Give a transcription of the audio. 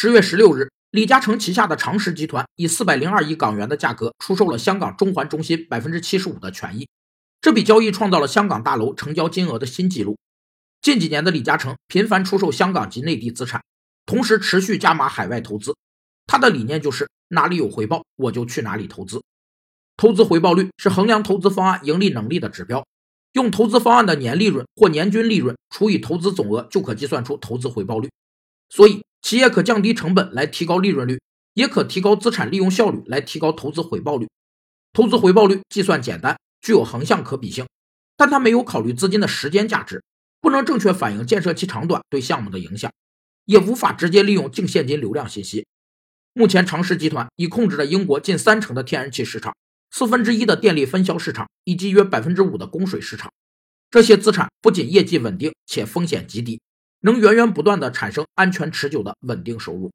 十月十六日，李嘉诚旗下的长实集团以四百零二亿港元的价格出售了香港中环中心百分之七十五的权益，这笔交易创造了香港大楼成交金额的新纪录。近几年的李嘉诚频繁出售香港及内地资产，同时持续加码海外投资。他的理念就是哪里有回报，我就去哪里投资。投资回报率是衡量投资方案盈利能力的指标，用投资方案的年利润或年均利润除以投资总额，就可计算出投资回报率。所以。企业可降低成本来提高利润率，也可提高资产利用效率来提高投资回报率。投资回报率计算简单，具有横向可比性，但它没有考虑资金的时间价值，不能正确反映建设期长短对项目的影响，也无法直接利用净现金流量信息。目前，长实集团已控制着英国近三成的天然气市场，四分之一的电力分销市场，以及约百分之五的供水市场。这些资产不仅业绩稳定，且风险极低。能源源不断的产生安全持久的稳定收入。